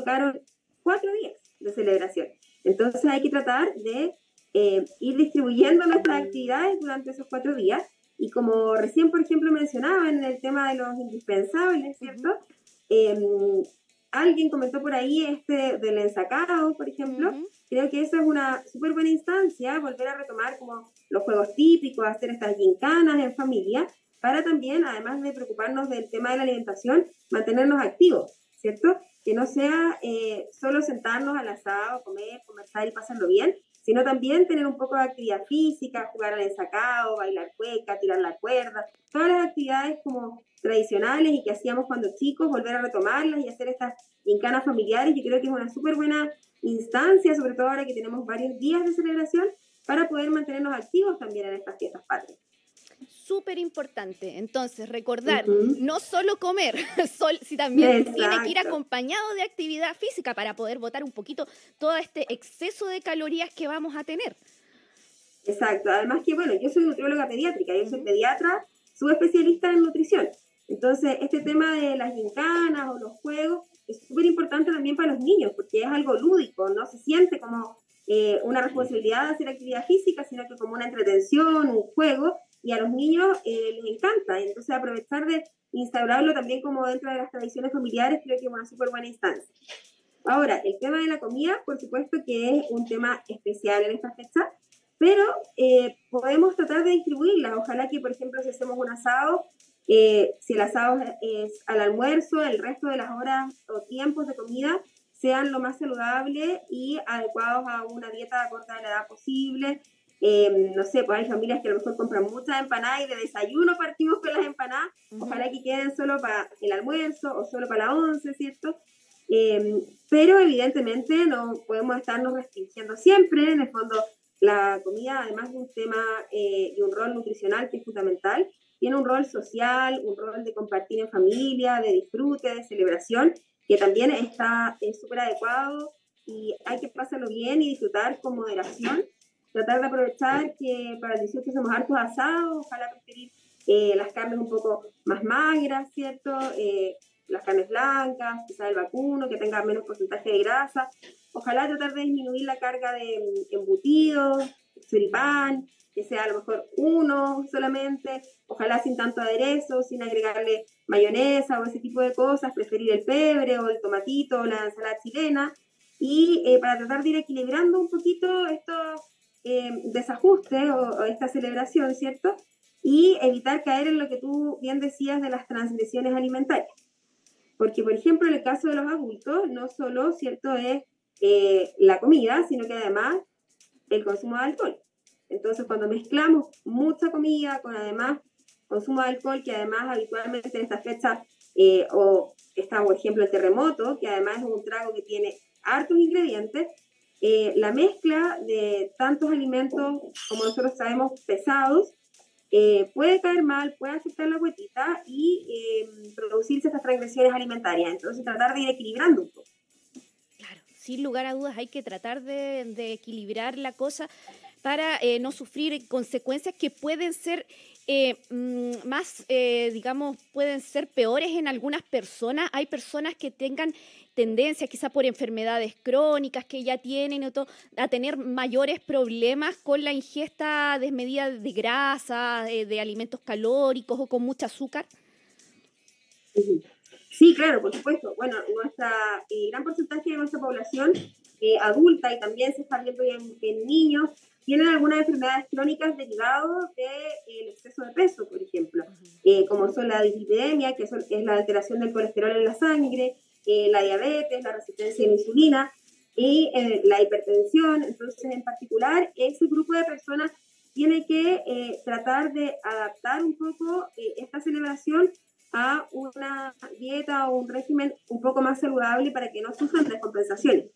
tocaron cuatro días de celebración. Entonces hay que tratar de eh, ir distribuyendo nuestras actividades durante esos cuatro días. Y como recién, por ejemplo, mencionaban en el tema de los indispensables, ¿cierto? Em, alguien comentó por ahí este del ensacado, por ejemplo. Creo que esa es una súper buena instancia, volver a retomar como los juegos típicos, hacer estas gincanas en familia, para también, además de preocuparnos del tema de la alimentación, mantenernos activos, ¿cierto? Que no sea eh, solo sentarnos al asado, comer, conversar y pasarlo bien, sino también tener un poco de actividad física, jugar al ensacado, bailar cueca, tirar la cuerda, todas las actividades como tradicionales y que hacíamos cuando chicos, volver a retomarlas y hacer estas gincanas familiares, yo creo que es una súper buena instancia, sobre todo ahora que tenemos varios días de celebración, para poder mantenernos activos también en estas fiestas patrias súper importante. Entonces, recordar, no solo comer, si también tiene que ir acompañado de actividad física para poder botar un poquito todo este exceso de calorías que vamos a tener. Exacto. Además que, bueno, yo soy nutrióloga pediátrica, yo soy pediatra, subespecialista en nutrición. Entonces, este tema de las gincanas o los juegos es súper importante también para los niños, porque es algo lúdico, no se siente como eh, una responsabilidad de hacer actividad física, sino que como una entretención, un juego, y a los niños eh, les encanta. Entonces, aprovechar de instaurarlo también como dentro de las tradiciones familiares, creo que es una súper buena instancia. Ahora, el tema de la comida, por supuesto que es un tema especial en esta fecha, pero eh, podemos tratar de distribuirla. Ojalá que, por ejemplo, si hacemos un asado, eh, si el asado es al almuerzo, el resto de las horas o tiempos de comida sean lo más saludable y adecuados a una dieta corta de la edad posible, Em, no sé, pues hay familias que a lo mejor compran muchas empanadas y de desayuno partimos con las empanadas. Ojalá que queden solo para el almuerzo o solo para la once, ¿cierto? Em, pero evidentemente no podemos estarnos restringiendo siempre. En el fondo, la comida, además de un tema eh, y un rol nutricional que es fundamental, tiene un rol social, un rol de compartir en familia, de disfrute, de celebración, que también está súper adecuado y hay que pasarlo bien y disfrutar con moderación tratar de aprovechar que para el 18 hacemos hartos asados, ojalá preferir eh, las carnes un poco más magras, ¿cierto? Eh, las carnes blancas, quizás el vacuno, que tenga menos porcentaje de grasa. Ojalá tratar de disminuir la carga de mm, embutidos, choripán, que sea a lo mejor uno solamente, ojalá sin tanto aderezo, sin agregarle mayonesa o ese tipo de cosas, preferir el pebre o el tomatito o la ensalada chilena. Y eh, para tratar de ir equilibrando un poquito estos eh, desajuste o, esta celebración, ¿cierto? Y evitar caer en lo que tú bien decías de las transgresiones alimentarias. Porque, por ejemplo, en el caso de los adultos, no solo, ¿cierto?, es eh, la comida, sino que además el consumo de alcohol. Entonces, cuando mezclamos mucha comida con además consumo de alcohol, que además habitualmente en esta fecha, eh, o está, por ejemplo, el terremoto, que además es un trago que tiene hartos ingredientes, eh, la mezcla de tantos alimentos, como nosotros sabemos, pesados, eh, puede caer mal, puede afectar la huetita y eh, producirse estas transgresiones alimentarias. Entonces, tratar de ir equilibrando un poco. Claro, sin lugar a dudas, hay que tratar de, de equilibrar la cosa para no sufrir consecuencias que pueden ser mm, más, digamos, pueden ser peores en algunas personas. Hay personas que tengan tendencia, quizá por enfermedades crónicas que ya tienen, a tener mayores problemas con la ingesta desmedida de grasa, de, alimentos calóricos o con mucho azúcar? Sí, claro, por supuesto. Bueno, nuestra eh, gran porcentaje de nuestra población eh, adulta y también se está viendo en, niños tienen algunas enfermedades crónicas derivadas del eh, exceso de peso, por ejemplo, como son la dislipidemia, que es la alteración del colesterol en la sangre, eh, la diabetes, la resistencia a la insulina y eh, la hipertensión. Entonces, en particular, ese grupo de personas tiene que eh, tratar de adaptar un poco esta celebración a una dieta o un régimen un poco más saludable para que no sufran descompensaciones.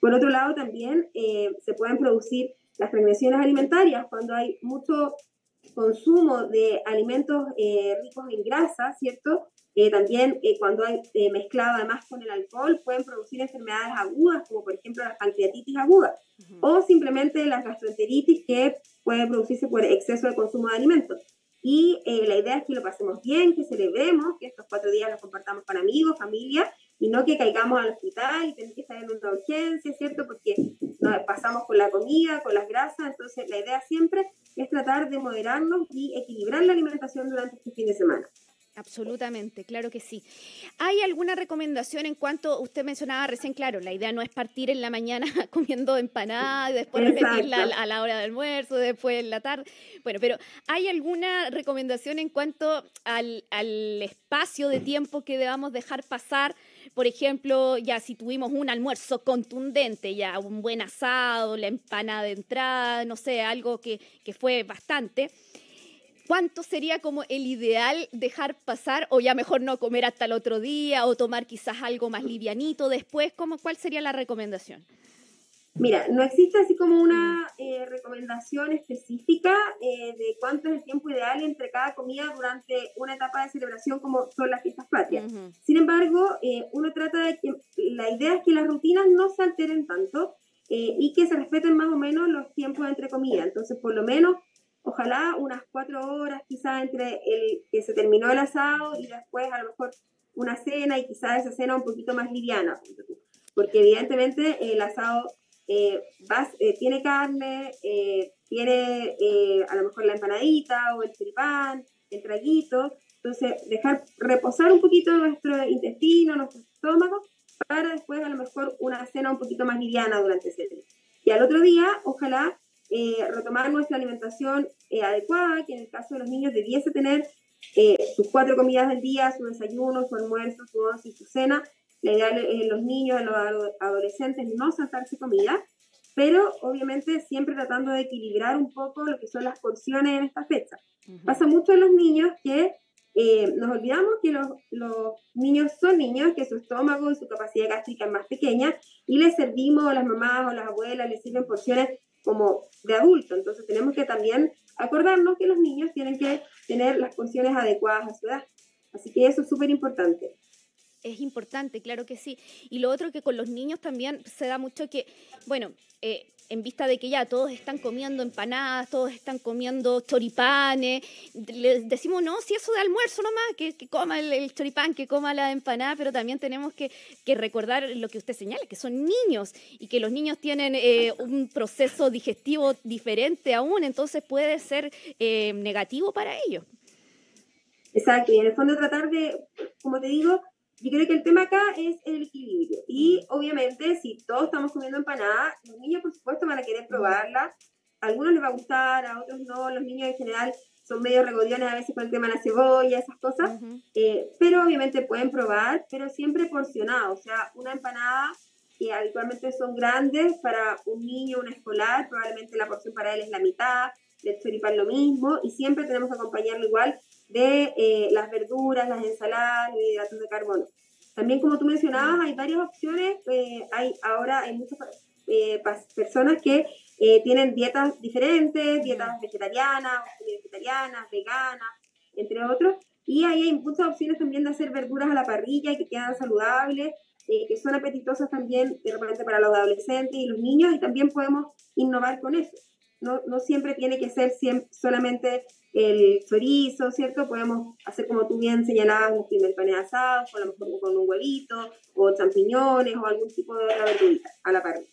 Por otro lado, también se pueden producir las transgresiones alimentarias cuando hay mucho consumo de alimentos ricos en grasa, ¿cierto? Eh, también eh, cuando hay eh, mezclado además con el alcohol pueden producir enfermedades agudas, como por ejemplo la pancreatitis aguda, o simplemente la gastroenteritis que puede producirse por exceso de consumo de alimentos. Y la idea es que lo pasemos bien, que celebremos, que estos cuatro días los compartamos con amigos, familia, y no que caigamos al hospital y tener que estar en una urgencia, ¿cierto? Porque nos pasamos con la comida, con las grasas, entonces la idea siempre es tratar de moderarnos y equilibrar la alimentación durante este fin de semana. Absolutamente, claro que sí. ¿Hay alguna recomendación en cuanto, usted mencionaba recién, claro, la idea no es partir en la mañana comiendo empanada y después repetirla a la hora del almuerzo, después en la tarde? Bueno, pero ¿hay alguna recomendación en cuanto al, al espacio de tiempo que debamos dejar pasar? Por ejemplo, ya si tuvimos un almuerzo contundente, ya un buen asado, la empanada de entrada, no sé, algo que, que fue bastante ¿Cuánto sería como el ideal dejar pasar o ya mejor no comer hasta el otro día o tomar quizás algo más livianito después? ¿Cómo, ¿Cuál sería la recomendación? Mira, no existe así como una eh, recomendación específica eh, de cuánto es el tiempo ideal entre cada comida durante una etapa de celebración como son las fiestas patrias. Sin embargo, eh, uno trata de que la idea es que las rutinas no se alteren tanto y que se respeten más o menos los tiempos entre comidas. Entonces, por lo menos ojalá unas cuatro horas quizás entre el que se terminó el asado y después a lo mejor una cena y quizás esa cena un poquito más liviana, porque evidentemente el asado eh, eh, tiene carne, eh, tiene a lo mejor la empanadita o el choripán, el traguito, entonces dejar reposar un poquito nuestro intestino, nuestro estómago, para después a lo mejor una cena un poquito más liviana durante ese día. Y al otro día, ojalá eh, retomar nuestra alimentación eh, adecuada, que en el caso de los niños debiese tener eh, sus cuatro comidas del día, su desayuno, su almuerzo, su once y su cena. La idea en los niños, en los adolescentes, no saltarse comida, pero obviamente siempre tratando de equilibrar un poco lo que son las porciones en esta fecha. Pasa mucho en los niños que nos olvidamos que los, los, niños son niños, que su estómago y su capacidad gástrica es más pequeña, y les servimos, las mamás o las abuelas les sirven porciones como de adulto. Entonces tenemos que también acordarnos que los niños tienen que tener las porciones adecuadas a su edad. Así que eso es súper importante. Es importante, claro que sí. Y lo otro que con los niños también se da mucho que, bueno, eh, en vista de que ya todos están comiendo empanadas, todos están comiendo choripanes, les decimos, no, si eso de almuerzo nomás, que, que coma el, choripán, que coma la empanada, pero también tenemos que, recordar lo que usted señala, que son niños y que los niños tienen eh, un proceso digestivo diferente aún, entonces puede ser eh, negativo para ellos. Exacto, y en el fondo tratar de, como te digo, yo creo que el tema acá es el equilibrio. Y mm. obviamente, si todos estamos comiendo empanada, los niños, por supuesto, van a querer probarla. A algunos les va a gustar, a otros no. Los niños en general son medio regodiones a veces con el tema de la cebolla, esas cosas. Eh, pero obviamente pueden probar, pero siempre porcionado. O sea, una empanada que habitualmente son grandes para un niño, un escolar, probablemente la porción para él es la mitad, del choripán lo mismo, y siempre tenemos que acompañarlo igual de eh, las verduras, las ensaladas, los hidratos de carbono. También, como tú mencionabas, hay varias opciones. Eh, hay ahora hay muchas eh, personas que tienen dietas diferentes, dietas vegetarianas, vegetarianas, veganas, entre otros. Y ahí hay muchas opciones también de hacer verduras a la parrilla que quedan saludables, que son apetitosas también de repente para los adolescentes y los niños. Y también podemos innovar con eso. No, no siempre tiene que ser siempre, solamente el chorizo, ¿cierto? Podemos hacer como tú bien señalabas, un primer asado, a lo mejor con un huevito, o champiñones, o algún tipo de otra verdurita a la parrilla.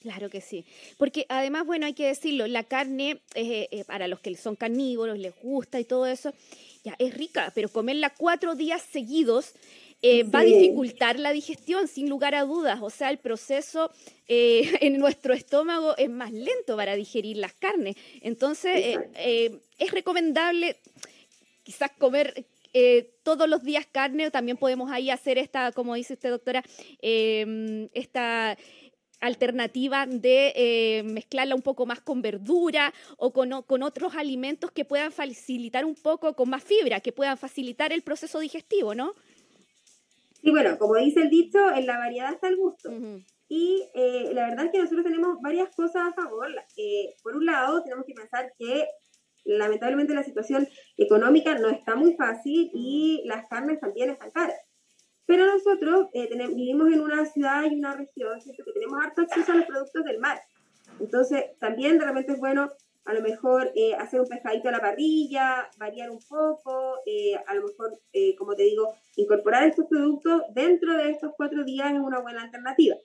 Claro que sí, porque además, bueno, hay que decirlo, la carne, eh, eh, para los que son carnívoros, les gusta y todo eso, ya es rica, pero comerla cuatro días seguidos eh, va a dificultar la digestión, sin lugar a dudas. O sea, el proceso eh, en nuestro estómago es más lento para digerir las carnes. Entonces, eh, es recomendable quizás comer todos los días carne, o también podemos ahí hacer esta, como dice usted, doctora, em, esta alternativa de mezclarla un poco más con verdura o con, con, otros alimentos que puedan facilitar un poco con más fibra, que puedan facilitar el proceso digestivo, ¿no? Y bueno, como dice el dicho, en la variedad está el gusto. Y eh, la verdad es que nosotros tenemos varias cosas a favor. Eh, por un lado, tenemos que pensar que lamentablemente la situación económica no está muy fácil y las carnes también están caras. Pero nosotros eh, tenemos, vivimos en una ciudad y una región que tenemos harto acceso a los productos del mar. Entonces, también de repente es bueno a lo mejor eh, hacer un pescadito a la parrilla, variar un poco, eh, a lo mejor, eh, como te digo, incorporar estos productos dentro de estos cuatro días es una buena alternativa.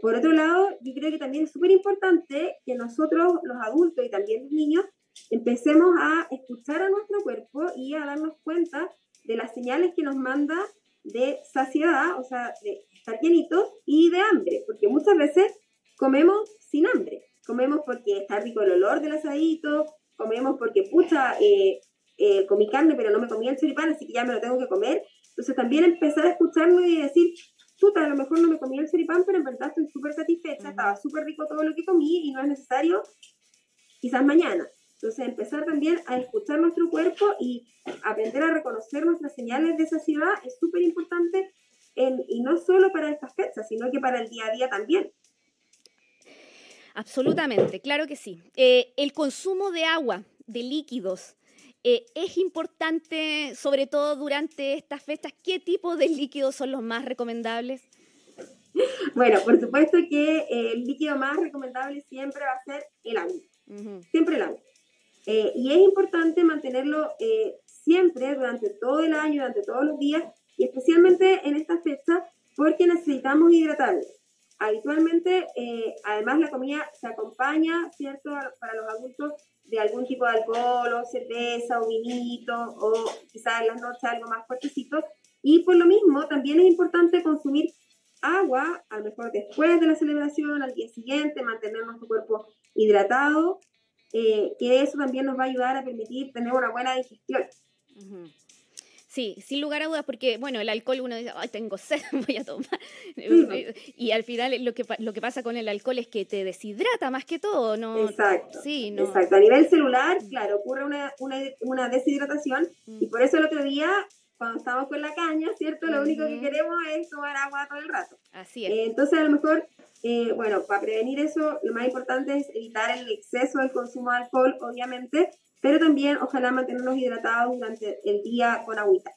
por otro lado, yo creo que también es súper importante que nosotros, los adultos y también los niños, empecemos a escuchar a nuestro cuerpo y a darnos cuenta de las señales que nos manda de saciedad, o sea, de estar llenitos y de hambre, porque muchas veces comemos sin hambre comemos porque está rico el olor del asadito, comemos porque, pucha, eh, eh, comí carne pero no me comí el choripán, así que ya me lo tengo que comer. Entonces también empezar a escucharlo y decir, puta, a lo mejor no me comí el choripán, pero en verdad estoy súper satisfecha, estaba súper rico todo lo que comí y no es necesario quizás mañana. Entonces empezar también a escuchar nuestro cuerpo y aprender a reconocer nuestras señales de saciedad es súper importante y no solo para estas fechas, sino que para el día a día también. Absolutamente, claro que sí. Eh, el consumo de agua, de líquidos, eh, es importante, sobre todo durante estas fechas. ¿Qué tipo de líquidos son los más recomendables? Bueno, por supuesto que eh, el líquido más recomendable siempre va a ser el agua. Siempre el agua. y es importante mantenerlo siempre, durante todo el año, durante todos los días, y especialmente en estas fechas, porque necesitamos hidratarnos habitualmente, eh, además la comida se acompaña, ¿cierto?, para los adultos de algún tipo de alcohol o cerveza o vinito o quizás en las noches algo más fuertecito. Y por lo mismo, también es importante consumir agua, a lo mejor después de la celebración, al día siguiente, mantener nuestro cuerpo hidratado, eh, que eso también nos va a ayudar a permitir tener una buena digestión. Sí, sin lugar a dudas, porque, bueno, el alcohol uno dice, ay, tengo sed, voy a tomar. Y al final lo que, lo que pasa con el alcohol es que te deshidrata más que todo, ¿no? Exacto. Sí, no. Exacto. A nivel celular, claro, ocurre una, una, una deshidratación y mm. por eso el otro día, cuando estamos con la caña, ¿cierto? Lo único que queremos es tomar agua todo el rato. Así es. Eh, entonces, a lo mejor, eh, bueno, para prevenir eso, lo más importante es evitar el exceso del consumo de alcohol, obviamente, pero también ojalá mantenernos hidratados durante el día con agüita.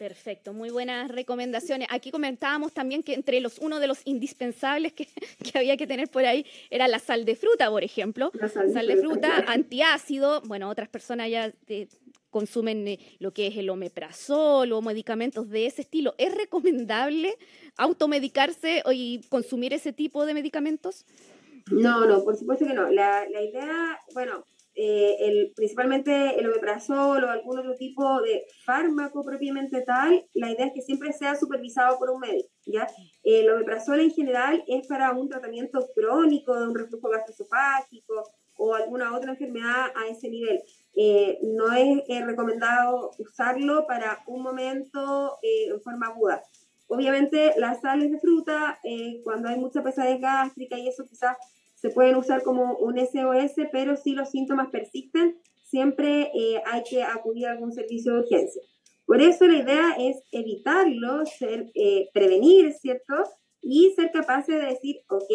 Perfecto, muy buenas recomendaciones. Aquí comentábamos también que entre los uno de los indispensables que, había que tener por ahí era la sal de fruta, por ejemplo. La sal, de, fruta, antiácido. Bueno, otras personas ya eh, consumen eh, lo que es el omeprazol o medicamentos de ese estilo. ¿Es recomendable automedicarse y consumir ese tipo de medicamentos? No, no, por supuesto que no. La, idea, bueno, eh, principalmente el omeprazol o algún otro tipo de fármaco propiamente tal, la idea es que siempre sea supervisado por un médico. El omeprazol en general es para un tratamiento crónico de un reflujo gastroesofágico o alguna otra enfermedad a ese nivel. Eh, no es recomendado usarlo para un momento eh, en forma aguda. Obviamente las sales de fruta, cuando hay mucha pesadez gástrica y eso quizás se pueden usar como un SOS, pero si los síntomas persisten, siempre eh, hay que acudir a algún servicio de urgencia. Por eso la idea es evitarlo, eh, prevenir, ¿cierto? Y ser capaces de decir, ok,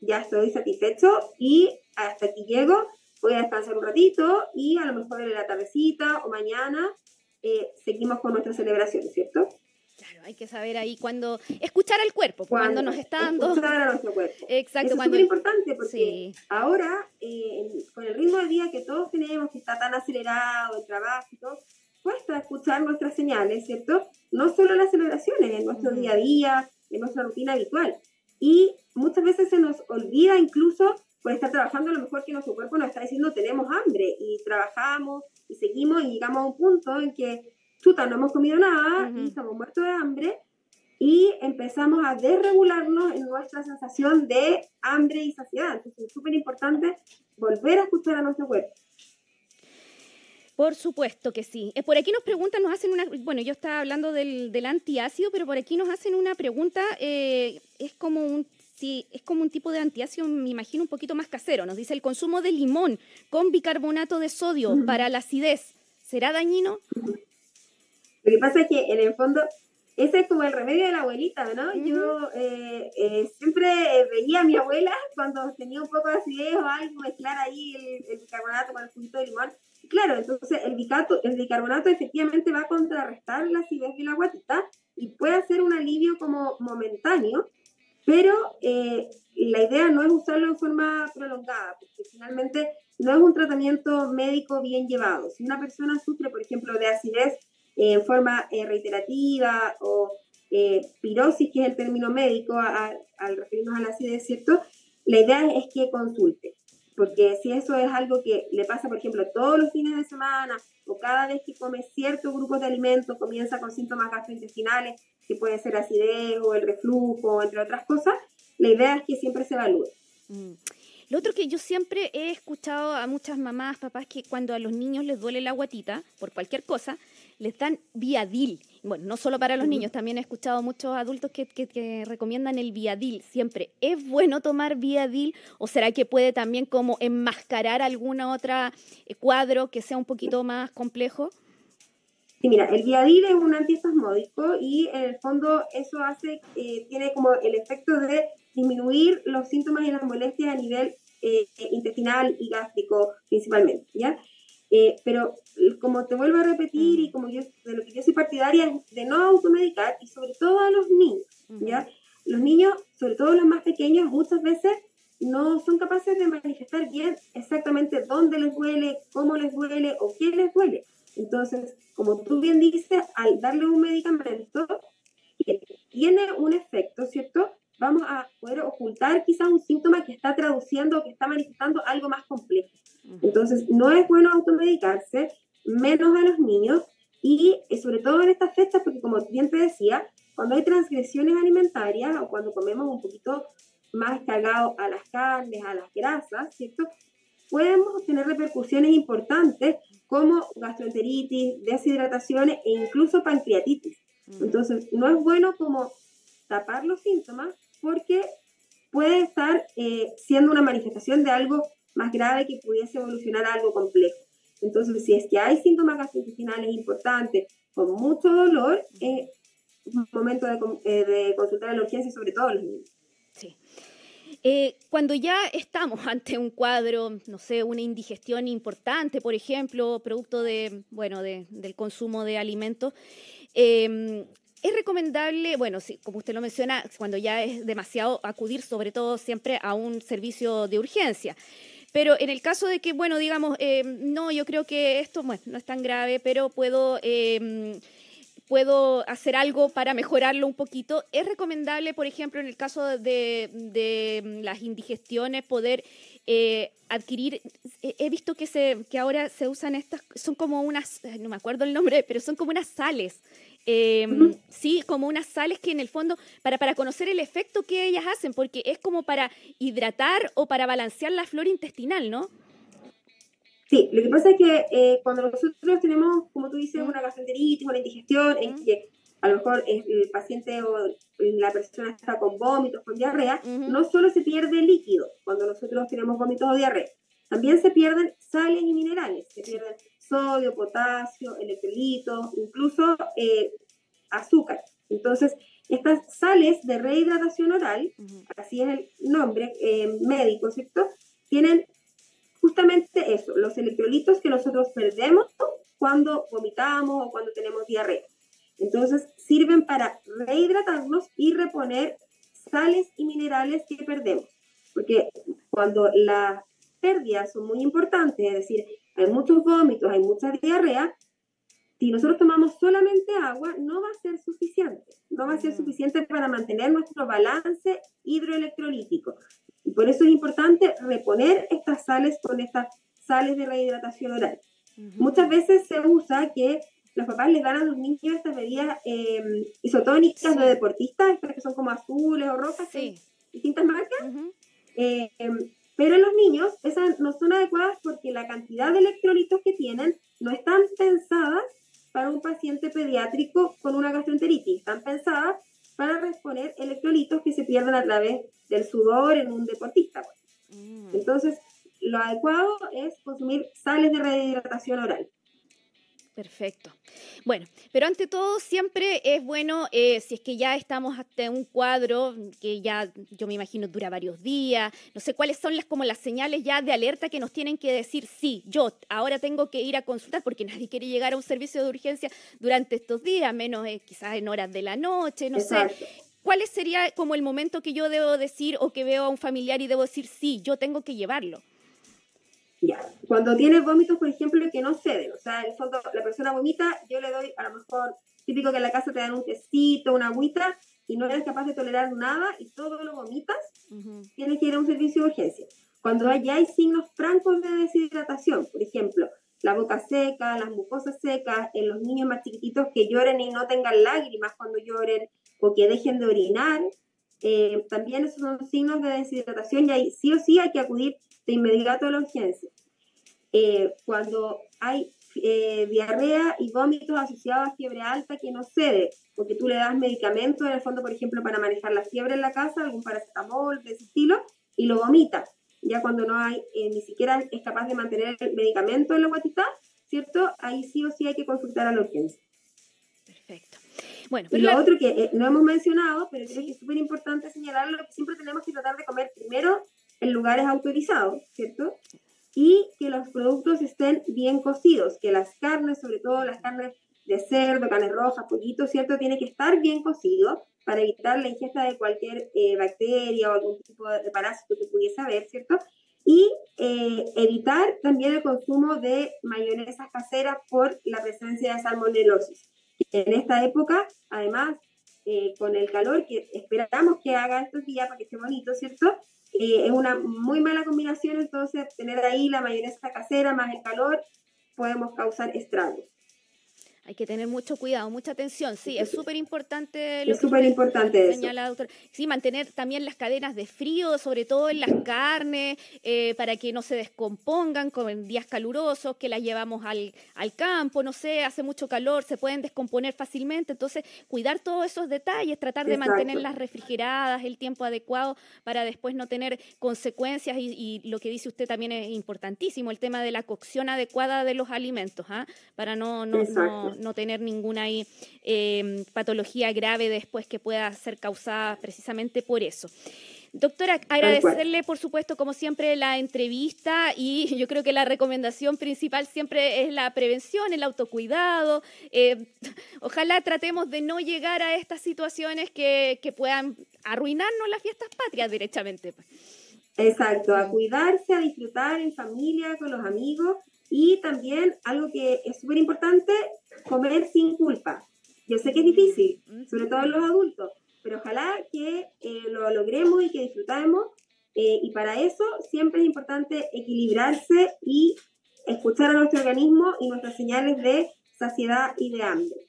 ya estoy satisfecho y hasta aquí llego, voy a descansar un ratito y a lo mejor en la tardecita o mañana eh, seguimos con nuestra celebración, ¿cierto? Claro, hay que saber ahí cuando escuchar al cuerpo, cuando, nos está dando. Escuchar a nuestro cuerpo. Exacto. Eso es súper importante porque ahora, eh, con el ritmo de vida que todos tenemos, que está tan acelerado el trabajo y todo, cuesta escuchar nuestras señales, ¿cierto? No solo en las celebraciones, en nuestro día a día, en nuestra rutina habitual. Y muchas veces se nos olvida incluso por estar trabajando, a lo mejor que nuestro cuerpo nos está diciendo tenemos hambre y trabajamos y seguimos y llegamos a un punto en que chuta, no hemos comido nada y estamos muertos de hambre y empezamos a desregularnos en nuestra sensación de hambre y saciedad. Entonces es súper importante volver a escuchar a nuestro cuerpo. Por supuesto que sí. Eh, por aquí nos preguntan, nos hacen una, bueno, yo estaba hablando del, del antiácido, pero por aquí nos hacen una pregunta, eh, es como un sí, es como un tipo de antiácido, me imagino, un poquito más casero. Nos dice el consumo de limón con bicarbonato de sodio para la acidez. ¿Será dañino? Lo que pasa es que en el fondo ese es como el remedio de la abuelita, ¿no? Yo eh, eh, siempre veía a mi abuela cuando tenía un poco de acidez o algo, mezclar ahí el, bicarbonato con el juguito de limón. claro, entonces el, bicato, el bicarbonato efectivamente va a contrarrestar la acidez de la guatita y puede hacer un alivio como momentáneo, pero eh, la idea no es usarlo en forma prolongada, porque finalmente no es un tratamiento médico bien llevado. Si una persona sufre, por ejemplo, de acidez en forma eh, reiterativa o eh, pirosis, que es el término médico al referirnos a la acidez, ¿cierto? La idea es que consulte, porque si eso es algo que le pasa, por ejemplo, todos los fines de semana o cada vez que come ciertos grupos de alimentos, comienza con síntomas gastrointestinales, que puede ser acidez o el reflujo, entre otras cosas, la idea es que siempre se evalúe. Mm. Lo otro que yo siempre he escuchado a muchas mamás, papás, que cuando a los niños les duele la guatita, por cualquier cosa, les dan Viadil. Bueno, no solo para los niños, también he escuchado muchos adultos que, que, recomiendan el Viadil siempre. ¿Es bueno tomar Viadil o será que puede también como enmascarar alguna otra eh, cuadro que sea un poquito más complejo? Sí, mira, el Viadil es un antiespasmódico y en el fondo eso hace, eh, tiene como el efecto de disminuir los síntomas y las molestias a nivel eh, intestinal y gástrico principalmente, ¿ya? Eh, pero como te vuelvo a repetir y como yo, de lo que yo soy partidaria es de no automedicar y sobre todo a los niños, ¿ya? Los niños, sobre todo los más pequeños, muchas veces no son capaces de manifestar bien exactamente dónde les duele, cómo les duele o qué les duele. Entonces, como tú bien dices, al darle un medicamento que tiene un efecto, ¿cierto? Vamos a poder ocultar quizás un síntoma que está traduciendo, que está manifestando algo más complejo. Entonces, no es bueno automedicarse, menos a los niños y eh, sobre todo en estas fechas, porque como bien te decía, cuando hay transgresiones alimentarias o cuando comemos un poquito más cargado a las carnes, a las grasas, ¿cierto? Podemos tener repercusiones importantes como gastroenteritis, deshidrataciones e incluso pancreatitis. Entonces, no es bueno como tapar los síntomas porque puede estar eh, siendo una manifestación de algo más grave que pudiese evolucionar a algo complejo. Entonces, si es que hay síntomas gastrointestinales importantes con mucho dolor, es momento de, eh, de consultar a la urgencia, sobre todo los niños. Sí. Eh, cuando ya estamos ante un cuadro, no sé, una indigestión importante, por ejemplo, producto de, bueno, del consumo de alimentos, em, es recomendable, bueno, como usted lo menciona, cuando ya es demasiado, acudir sobre todo siempre a un servicio de urgencia. Pero en el caso de que, bueno, digamos, em, no, yo creo que esto bueno, no es tan grave, pero puedo em, puedo hacer algo para mejorarlo un poquito. Es recomendable, por ejemplo, en el caso de, mm, las indigestiones, poder eh, adquirir, he visto que, se, que ahora se usan estas, son como unas, no me acuerdo el nombre, pero son como unas sales. Em, sí, como unas sales que en el fondo, para, para conocer el efecto que ellas hacen, porque es como para hidratar o para balancear la flora intestinal, ¿no? Sí, lo que pasa es que eh, cuando nosotros tenemos, como tú dices, una gastroenteritis, una indigestión, en que a lo mejor el paciente o la persona está con vómitos, con diarrea, no solo se pierde líquido cuando nosotros tenemos vómitos o diarrea, también se pierden sales y minerales, se pierden sodio, potasio, electrolitos, incluso eh, azúcar. Entonces, estas sales de rehidratación oral, así es el nombre eh, médico, ¿cierto? Tienen justamente eso, los electrolitos que nosotros perdemos cuando vomitamos o cuando tenemos diarrea. Entonces, sirven para rehidratarnos y reponer sales y minerales que perdemos. Porque cuando las pérdidas son muy importantes, es decir, hay muchos vómitos, hay mucha diarrea, si nosotros tomamos solamente agua, no va a ser suficiente. No va a ser suficiente para mantener nuestro balance hidroelectrolítico. Y por eso es importante reponer estas sales con estas sales de rehidratación oral. Muchas veces se usa que los papás les dan a los niños estas bebidas em, isotónicas de deportistas, estas que son como azules o rojas, distintas marcas. Em, pero en los niños esas no son adecuadas porque la cantidad de electrolitos que tienen no están pensadas para un paciente pediátrico con una gastroenteritis, están pensadas para reponer electrolitos que se pierden a través del sudor en un deportista. Mm. Entonces, lo adecuado es consumir sales de rehidratación oral. Perfecto. Bueno, pero ante todo siempre es bueno, eh, si es que ya estamos hasta un cuadro que ya yo me imagino dura varios días, no sé cuáles son las como las señales ya de alerta que nos tienen que decir, sí, yo ahora tengo que ir a consultar porque nadie quiere llegar a un servicio de urgencia durante estos días, menos eh, quizás en horas de la noche, no sé. ¿cuál sería como el momento que yo debo decir o que veo a un familiar y debo decir, sí, yo tengo que llevarlo? Ya, cuando tienes vómitos, por ejemplo, que no ceden, o sea, en el fondo la persona vomita, yo le doy a lo mejor, típico que en la casa te dan un tecito, una agüita, y no eres capaz de tolerar nada y todo lo vomitas, tienes que ir a un servicio de urgencia. Cuando ya hay signos francos de deshidratación, por ejemplo, la boca seca, las mucosas secas, en los niños más chiquititos que lloren y no tengan lágrimas cuando lloren o que dejen de orinar, eh, también esos son signos de deshidratación y ahí sí o sí hay que acudir de inmediato a la urgencia. Eh, cuando hay eh, diarrea y vómitos asociados a fiebre alta que no cede, porque tú le das medicamentos en el fondo, por ejemplo, para manejar la fiebre en la casa, algún paracetamol de ese estilo, y lo vomita. Ya cuando no hay, eh, ni siquiera es capaz de mantener el medicamento en la guatita, ¿cierto? Ahí sí o sí hay que consultar a la urgencia. Perfecto. Bueno, y lo otro que no hemos mencionado, pero creo que es súper importante señalarlo, que siempre tenemos que tratar de comer primero en lugares autorizados, ¿cierto? y que los productos estén bien cocidos, que las carnes, sobre todo las carnes de cerdo, carnes rojas, pollito, ¿cierto? Tiene que estar bien cocido para evitar la ingesta de cualquier eh, bacteria o algún tipo de parásito que pudiese haber, ¿cierto? Y eh, evitar también el consumo de mayonesas caseras por la presencia de salmonelosis. En esta época, además, eh, con el calor que esperamos que haga estos días para que esté bonito, ¿cierto? es una muy mala combinación, entonces tener ahí la mayonesa casera más el calor podemos causar estragos. Hay que tener mucho cuidado, mucha atención. Sí, es súper importante lo es súper importante doctor. Sí, mantener también las cadenas de frío, sobre todo en las carnes, eh, para que no se descompongan con días calurosos, que las llevamos al, al, campo, no sé, hace mucho calor, se pueden descomponer fácilmente. Entonces, cuidar todos esos detalles, tratar de mantenerlas refrigeradas el tiempo adecuado para después no tener consecuencias. Y, lo que dice usted también es importantísimo, el tema de la cocción adecuada de los alimentos, ¿ah? para no, no no tener ninguna em, patología grave después que pueda ser causada precisamente por eso. Doctora, agradecerle, por supuesto, como siempre, la entrevista y yo creo que la recomendación principal siempre es la prevención, el autocuidado. Eh, ojalá tratemos de no llegar a estas situaciones que, que puedan arruinarnos las fiestas patrias, derechamente. Exacto, a cuidarse, a disfrutar en familia, con los amigos y también algo que es súper importante, comer sin culpa. Yo sé que es difícil, sobre todo en los adultos, pero ojalá que eh, lo logremos y que disfrutemos. Eh, y para eso siempre es importante equilibrarse y escuchar a nuestro organismo y nuestras señales de saciedad y de hambre.